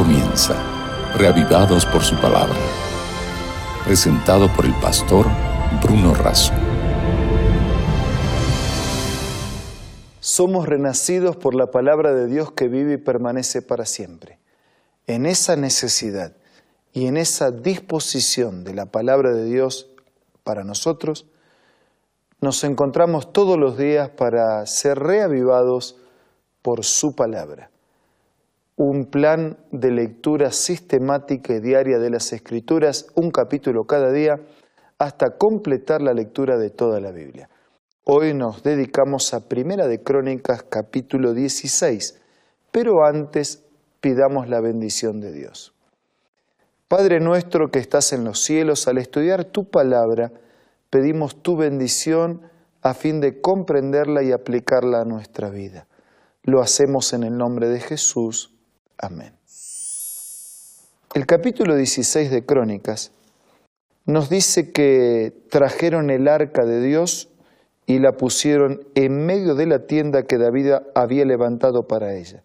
comienza, reavivados por su palabra. Presentado por el pastor Bruno Razo. Somos renacidos por la palabra de Dios que vive y permanece para siempre. En esa necesidad y en esa disposición de la palabra de Dios para nosotros, nos encontramos todos los días para ser reavivados por su palabra. Un plan de lectura sistemática y diaria de las Escrituras, un capítulo cada día, hasta completar la lectura de toda la Biblia. Hoy nos dedicamos a Primera de Crónicas capítulo 16, pero antes pidamos la bendición de Dios. Padre nuestro que estás en los cielos, al estudiar tu palabra, pedimos tu bendición a fin de comprenderla y aplicarla a nuestra vida. Lo hacemos en el nombre de Jesús. Amén. El capítulo 16 de Crónicas nos dice que trajeron el arca de Dios y la pusieron en medio de la tienda que David había levantado para ella.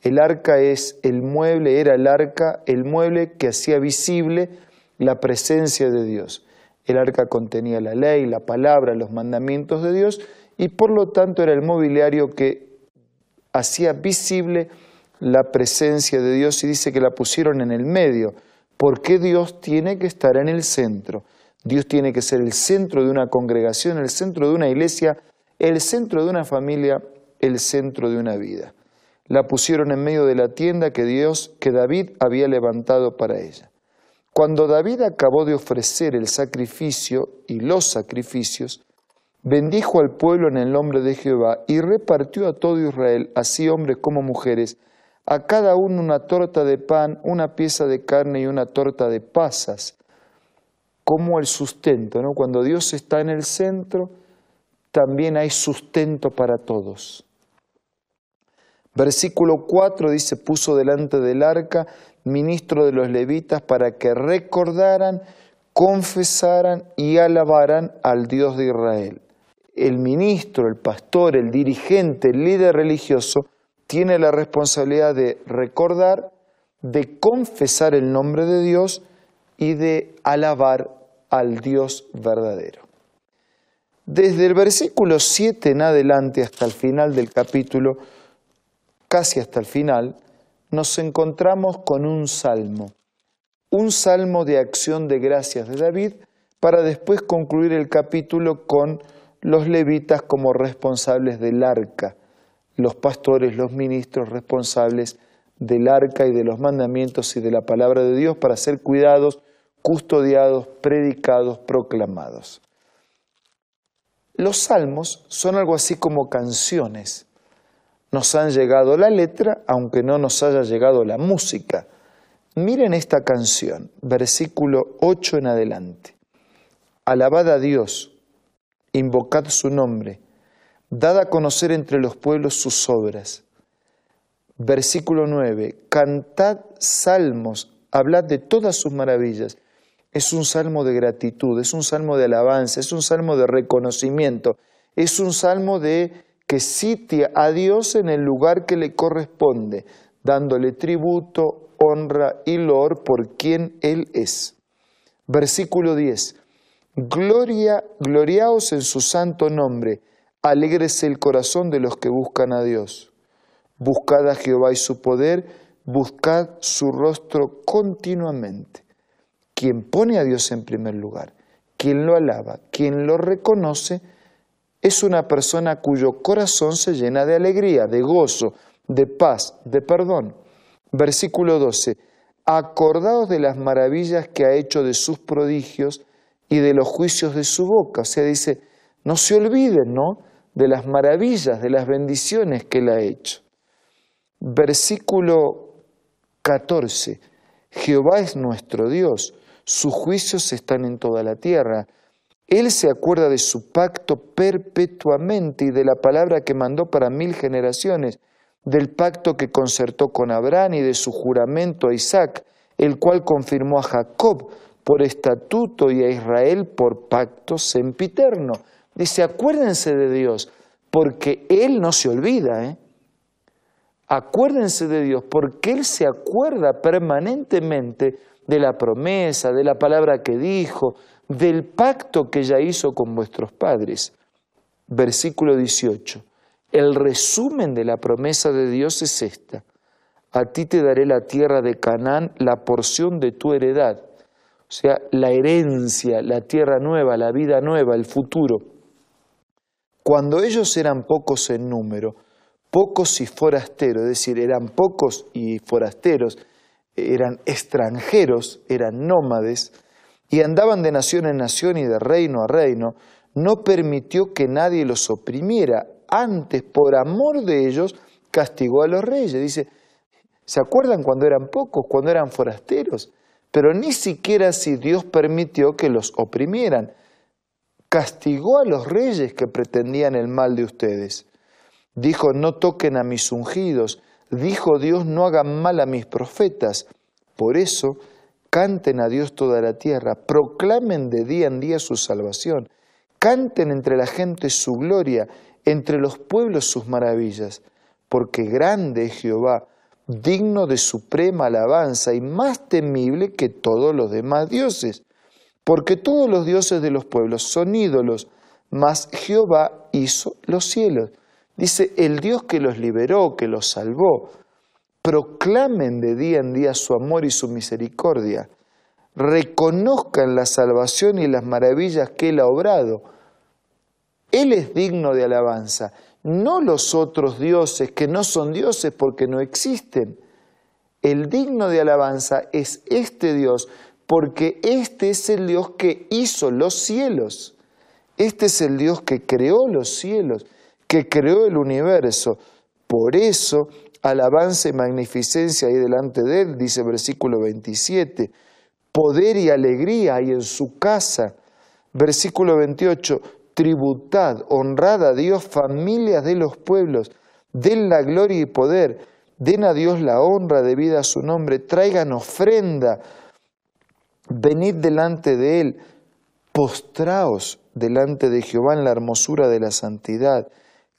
El arca es el mueble, era el arca, el mueble que hacía visible la presencia de Dios. El arca contenía la ley, la palabra, los mandamientos de Dios y por lo tanto era el mobiliario que hacía visible la presencia de Dios y dice que la pusieron en el medio. ¿Por qué Dios tiene que estar en el centro? Dios tiene que ser el centro de una congregación, el centro de una iglesia, el centro de una familia, el centro de una vida. La pusieron en medio de la tienda que Dios, que David había levantado para ella. Cuando David acabó de ofrecer el sacrificio y los sacrificios, bendijo al pueblo en el nombre de Jehová y repartió a todo Israel, así hombres como mujeres, a cada uno una torta de pan, una pieza de carne y una torta de pasas, como el sustento. ¿no? Cuando Dios está en el centro, también hay sustento para todos. Versículo 4 dice, puso delante del arca ministro de los levitas para que recordaran, confesaran y alabaran al Dios de Israel. El ministro, el pastor, el dirigente, el líder religioso tiene la responsabilidad de recordar, de confesar el nombre de Dios y de alabar al Dios verdadero. Desde el versículo 7 en adelante hasta el final del capítulo, casi hasta el final, nos encontramos con un salmo, un salmo de acción de gracias de David, para después concluir el capítulo con los levitas como responsables del arca, los pastores, los ministros responsables del arca y de los mandamientos y de la palabra de Dios para ser cuidados, custodiados, predicados, proclamados. Los salmos son algo así como canciones nos han llegado la letra, aunque no nos haya llegado la música. Miren esta canción, versículo 8 en adelante. Alabad a Dios, invocad su nombre, dad a conocer entre los pueblos sus obras. Versículo 9, cantad salmos, hablad de todas sus maravillas. Es un salmo de gratitud, es un salmo de alabanza, es un salmo de reconocimiento, es un salmo de que sitia a Dios en el lugar que le corresponde, dándole tributo, honra y loor por quien Él es. Versículo 10. Gloria, gloriaos en su santo nombre, alégrese el corazón de los que buscan a Dios. Buscad a Jehová y su poder, buscad su rostro continuamente. Quien pone a Dios en primer lugar, quien lo alaba, quien lo reconoce, es una persona cuyo corazón se llena de alegría, de gozo, de paz, de perdón. Versículo 12. Acordaos de las maravillas que ha hecho de sus prodigios y de los juicios de su boca. O sea, dice, no se olviden, ¿no? De las maravillas, de las bendiciones que él ha hecho. Versículo 14. Jehová es nuestro Dios, sus juicios están en toda la tierra. Él se acuerda de su pacto perpetuamente y de la palabra que mandó para mil generaciones, del pacto que concertó con Abraham y de su juramento a Isaac, el cual confirmó a Jacob por estatuto y a Israel por pacto sempiterno. Dice, acuérdense de Dios, porque Él no se olvida. ¿eh? Acuérdense de Dios porque Él se acuerda permanentemente de la promesa, de la palabra que dijo, del pacto que ya hizo con vuestros padres. Versículo 18. El resumen de la promesa de Dios es esta. A ti te daré la tierra de Canaán, la porción de tu heredad. O sea, la herencia, la tierra nueva, la vida nueva, el futuro. Cuando ellos eran pocos en número, pocos y forasteros, es decir, eran pocos y forasteros, eran extranjeros, eran nómades, y andaban de nación en nación y de reino a reino, no permitió que nadie los oprimiera. Antes, por amor de ellos, castigó a los reyes. Dice, ¿se acuerdan cuando eran pocos, cuando eran forasteros? Pero ni siquiera si Dios permitió que los oprimieran. Castigó a los reyes que pretendían el mal de ustedes. Dijo, no toquen a mis ungidos. Dijo Dios, no hagan mal a mis profetas. Por eso, canten a Dios toda la tierra, proclamen de día en día su salvación, canten entre la gente su gloria, entre los pueblos sus maravillas, porque grande es Jehová, digno de suprema alabanza y más temible que todos los demás dioses, porque todos los dioses de los pueblos son ídolos, mas Jehová hizo los cielos. Dice, el Dios que los liberó, que los salvó, proclamen de día en día su amor y su misericordia, reconozcan la salvación y las maravillas que Él ha obrado. Él es digno de alabanza, no los otros dioses que no son dioses porque no existen. El digno de alabanza es este Dios, porque este es el Dios que hizo los cielos. Este es el Dios que creó los cielos que creó el universo. Por eso, alabanza y magnificencia hay delante de él, dice versículo 27. Poder y alegría hay en su casa. Versículo 28. Tributad, honrad a Dios, familias de los pueblos, den la gloria y poder, den a Dios la honra debida a su nombre, traigan ofrenda, venid delante de Él, postraos delante de Jehová en la hermosura de la santidad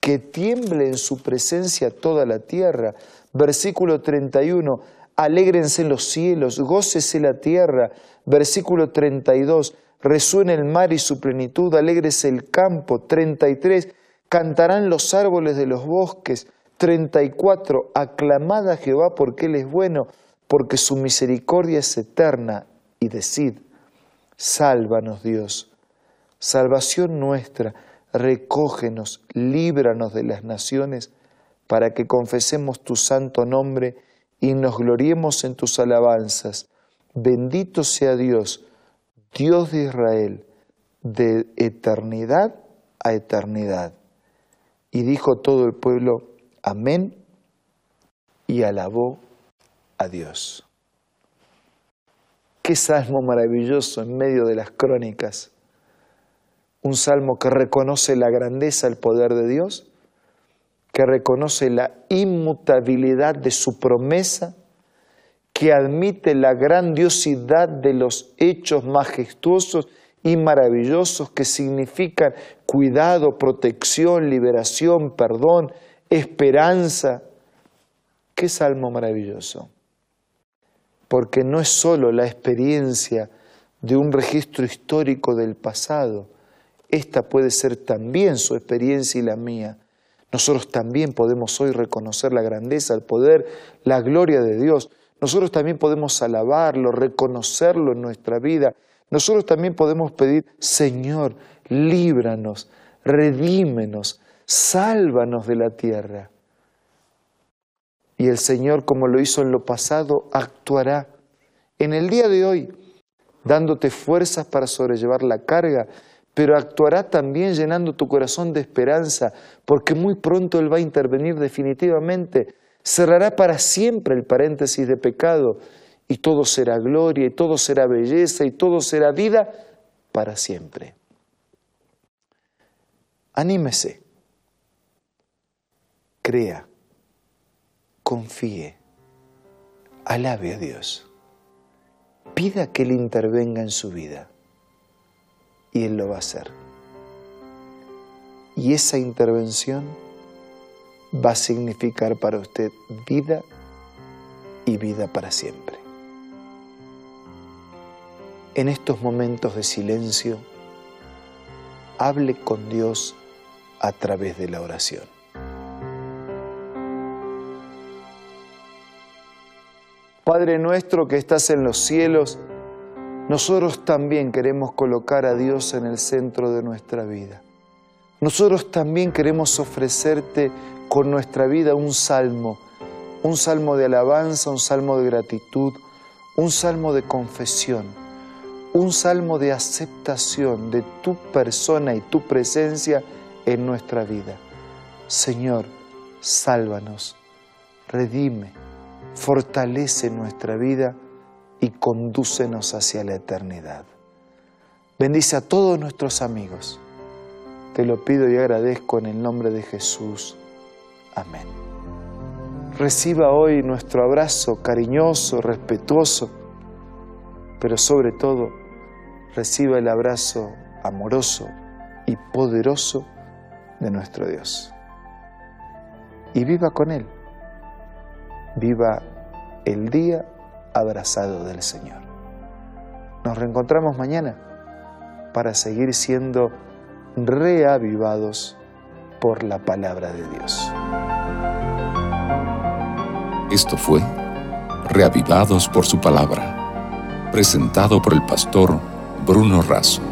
que tiemble en su presencia toda la tierra. Versículo 31, alégrense los cielos, gócese la tierra. Versículo 32, resuene el mar y su plenitud, alégrese el campo. 33, cantarán los árboles de los bosques. 34, aclamad a Jehová porque Él es bueno, porque su misericordia es eterna. Y decid, sálvanos Dios, salvación nuestra recógenos, líbranos de las naciones, para que confesemos tu santo nombre y nos gloriemos en tus alabanzas. Bendito sea Dios, Dios de Israel, de eternidad a eternidad. Y dijo todo el pueblo, amén, y alabó a Dios. Qué salmo maravilloso en medio de las crónicas un salmo que reconoce la grandeza, el poder de Dios, que reconoce la inmutabilidad de su promesa, que admite la grandiosidad de los hechos majestuosos y maravillosos que significan cuidado, protección, liberación, perdón, esperanza. Qué salmo maravilloso. Porque no es solo la experiencia de un registro histórico del pasado, esta puede ser también su experiencia y la mía. Nosotros también podemos hoy reconocer la grandeza, el poder, la gloria de Dios. Nosotros también podemos alabarlo, reconocerlo en nuestra vida. Nosotros también podemos pedir, Señor, líbranos, redímenos, sálvanos de la tierra. Y el Señor, como lo hizo en lo pasado, actuará. En el día de hoy, dándote fuerzas para sobrellevar la carga pero actuará también llenando tu corazón de esperanza, porque muy pronto Él va a intervenir definitivamente, cerrará para siempre el paréntesis de pecado, y todo será gloria, y todo será belleza, y todo será vida para siempre. Anímese, crea, confíe, alabe a Dios, pida que Él intervenga en su vida y Él lo va a hacer. Y esa intervención va a significar para usted vida y vida para siempre. En estos momentos de silencio, hable con Dios a través de la oración. Padre nuestro que estás en los cielos, nosotros también queremos colocar a Dios en el centro de nuestra vida. Nosotros también queremos ofrecerte con nuestra vida un salmo, un salmo de alabanza, un salmo de gratitud, un salmo de confesión, un salmo de aceptación de tu persona y tu presencia en nuestra vida. Señor, sálvanos, redime, fortalece nuestra vida y condúcenos hacia la eternidad. Bendice a todos nuestros amigos. Te lo pido y agradezco en el nombre de Jesús. Amén. Reciba hoy nuestro abrazo cariñoso, respetuoso, pero sobre todo reciba el abrazo amoroso y poderoso de nuestro Dios. Y viva con Él. Viva el día abrazado del Señor. Nos reencontramos mañana para seguir siendo reavivados por la palabra de Dios. Esto fue Reavivados por su palabra, presentado por el pastor Bruno Razo.